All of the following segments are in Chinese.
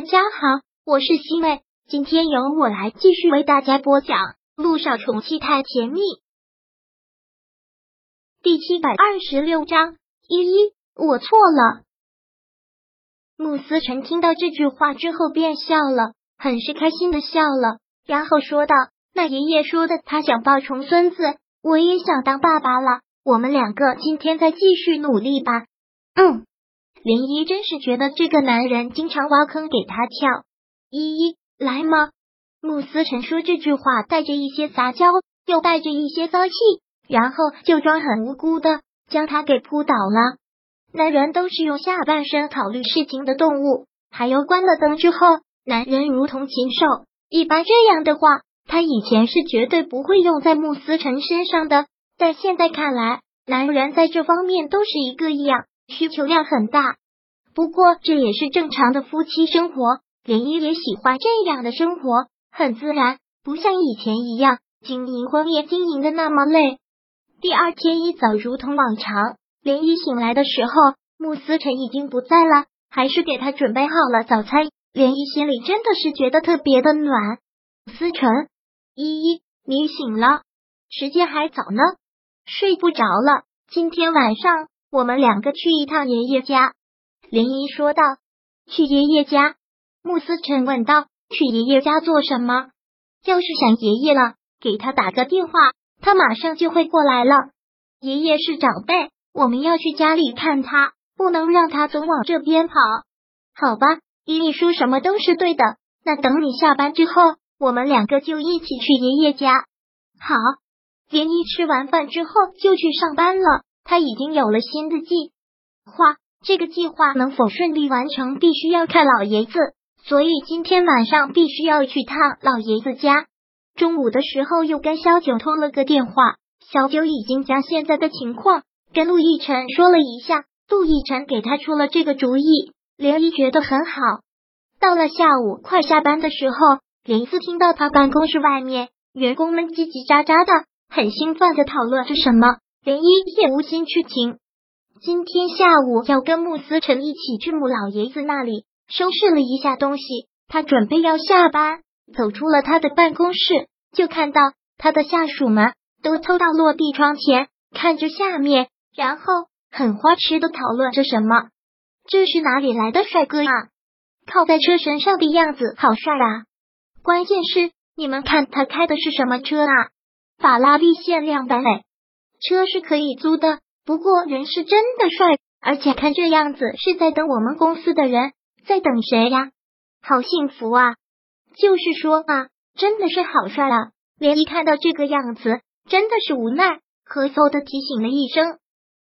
大家好，我是西妹，今天由我来继续为大家播讲《路上宠妻太甜蜜》第七百二十六章。依依，我错了。慕思成听到这句话之后便笑了，很是开心的笑了，然后说道：“那爷爷说的，他想抱重孙子，我也想当爸爸了。我们两个今天再继续努力吧。”嗯。林一真是觉得这个男人经常挖坑给他跳。依依，来吗？慕思成说这句话带着一些撒娇，又带着一些骚气，然后就装很无辜的将他给扑倒了。男人都是用下半身考虑事情的动物。还有关了灯之后，男人如同禽兽。一般这样的话，他以前是绝对不会用在慕思成身上的，但现在看来，男人在这方面都是一个样。需求量很大，不过这也是正常的夫妻生活。连依也喜欢这样的生活，很自然，不像以前一样经营婚宴经营的那么累。第二天一早，如同往常，连依醒来的时候，穆思辰已经不在了，还是给他准备好了早餐。连依心里真的是觉得特别的暖。思辰，依依，你醒了？时间还早呢，睡不着了。今天晚上。我们两个去一趟爷爷家，林一说道。去爷爷家，穆思辰问道。去爷爷家做什么？要是想爷爷了，给他打个电话，他马上就会过来了。爷爷是长辈，我们要去家里看他，不能让他总往这边跑。好吧，依依说什么都是对的。那等你下班之后，我们两个就一起去爷爷家。好，林一吃完饭之后就去上班了。他已经有了新的计划，这个计划能否顺利完成，必须要看老爷子。所以今天晚上必须要去趟老爷子家。中午的时候又跟萧九通了个电话，小九已经将现在的情况跟陆亦辰说了一下，陆亦辰给他出了这个主意，连依觉得很好。到了下午快下班的时候，林思听到他办公室外面员工们叽叽喳喳的，很兴奋的讨论着什么。连依也无心去听。今天下午要跟穆思成一起去穆老爷子那里收拾了一下东西，他准备要下班，走出了他的办公室，就看到他的下属们都凑到落地窗前看着下面，然后很花痴的讨论着什么。这是哪里来的帅哥啊？靠在车身上的样子好帅啊！关键是你们看他开的是什么车啊？法拉利限量版诶！车是可以租的，不过人是真的帅，而且看这样子是在等我们公司的人，在等谁呀？好幸福啊！就是说啊，真的是好帅啊！连一看到这个样子，真的是无奈，咳嗽的提醒了一声。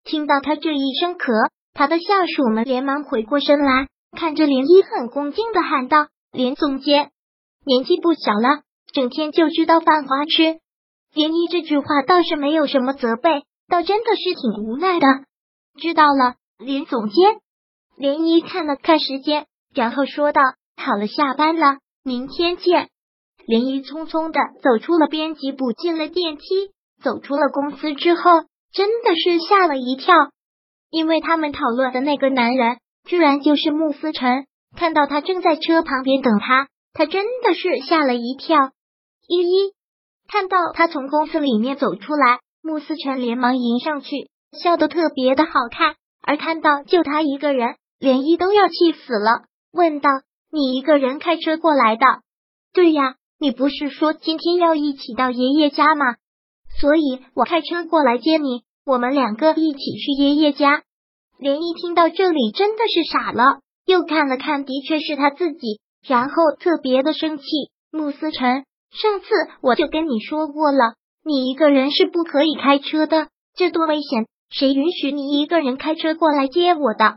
听到他这一声咳，他的下属们连忙回过身来，看着连一，很恭敬的喊道：“连总监，年纪不小了，整天就知道犯花痴。”连依这句话倒是没有什么责备，倒真的是挺无奈的。知道了，林总监。连依看了看时间，然后说道：“好了，下班了，明天见。”连依匆匆的走出了编辑部，进了电梯，走出了公司之后，真的是吓了一跳，因为他们讨论的那个男人，居然就是穆思成。看到他正在车旁边等他，他真的是吓了一跳。依依。看到他从公司里面走出来，穆思成连忙迎上去，笑得特别的好看。而看到就他一个人，连依都要气死了，问道：“你一个人开车过来的？”“对呀，你不是说今天要一起到爷爷家吗？所以我开车过来接你，我们两个一起去爷爷家。”连依听到这里真的是傻了，又看了看，的确是他自己，然后特别的生气。穆思成。上次我就跟你说过了，你一个人是不可以开车的，这多危险！谁允许你一个人开车过来接我的？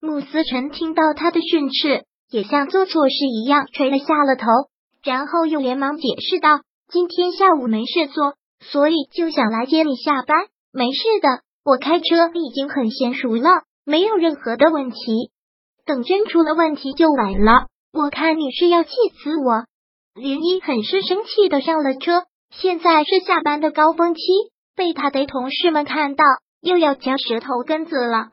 穆思成听到他的训斥，也像做错事一样垂了下了头，然后又连忙解释道：“今天下午没事做，所以就想来接你下班。没事的，我开车已经很娴熟了，没有任何的问题。等真出了问题就晚了。我看你是要气死我。”林一很是生气的上了车，现在是下班的高峰期，被他的同事们看到，又要嚼舌头根子了。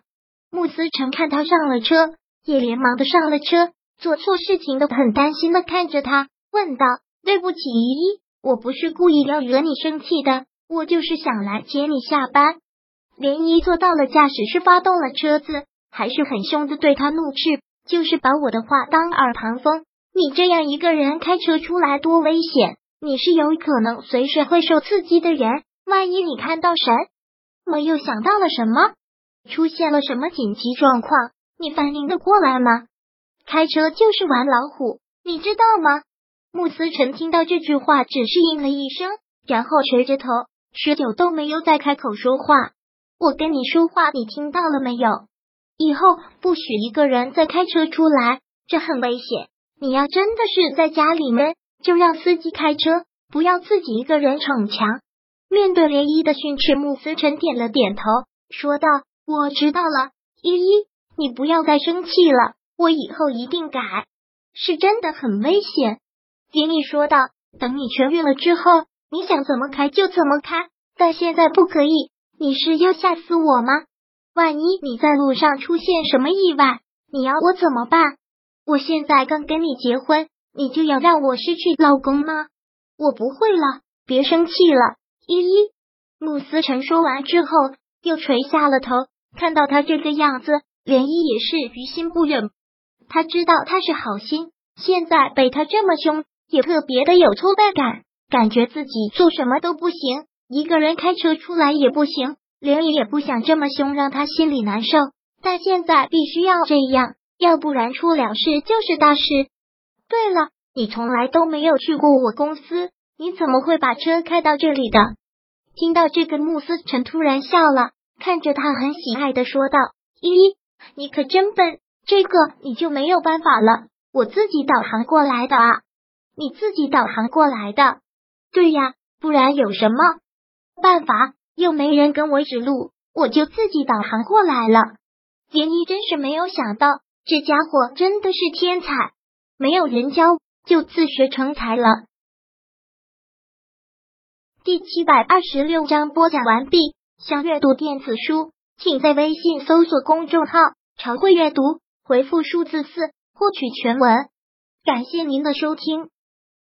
穆思成看他上了车，也连忙的上了车，做错事情都很担心的看着他，问道：“对不起，依依，我不是故意要惹你生气的，我就是想来接你下班。”连依坐到了驾驶室，发动了车子，还是很凶的对他怒斥：“就是把我的话当耳旁风，你这样一个人开车出来多危险！你是有可能随时会受刺激的人，万一你看到神，我，又想到了什么，出现了什么紧急状况，你反应得过来吗？”开车就是玩老虎，你知道吗？穆思辰听到这句话，只是应了一声，然后垂着头，许久都没有再开口说话。我跟你说话，你听到了没有？以后不许一个人再开车出来，这很危险。你要真的是在家里面，就让司机开车，不要自己一个人逞强。面对涟漪的训斥，穆思辰点了点头，说道：“我知道了，依依，你不要再生气了。”我以后一定改，是真的很危险。迪丽说道：“等你痊愈了之后，你想怎么开就怎么开，但现在不可以。你是要吓死我吗？万一你在路上出现什么意外，你要我怎么办？我现在刚跟你结婚，你就要让我失去老公吗？我不会了，别生气了，依依。”穆思成说完之后，又垂下了头。看到他这个样子，连依也是于心不忍。他知道他是好心，现在被他这么凶，也特别的有挫败感，感觉自己做什么都不行，一个人开车出来也不行。连依也不想这么凶，让他心里难受，但现在必须要这样，要不然出了事就是大事。对了，你从来都没有去过我公司，你怎么会把车开到这里的？听到这个，穆思辰突然笑了，看着他很喜爱的说道：“依依，你可真笨。”这个你就没有办法了，我自己导航过来的啊！你自己导航过来的，对呀，不然有什么办法？又没人跟我指路，我就自己导航过来了。连依真是没有想到，这家伙真的是天才，没有人教就自学成才了。第七百二十六章播讲完毕。想阅读电子书，请在微信搜索公众号“常会阅读”。回复数字四获取全文，感谢您的收听。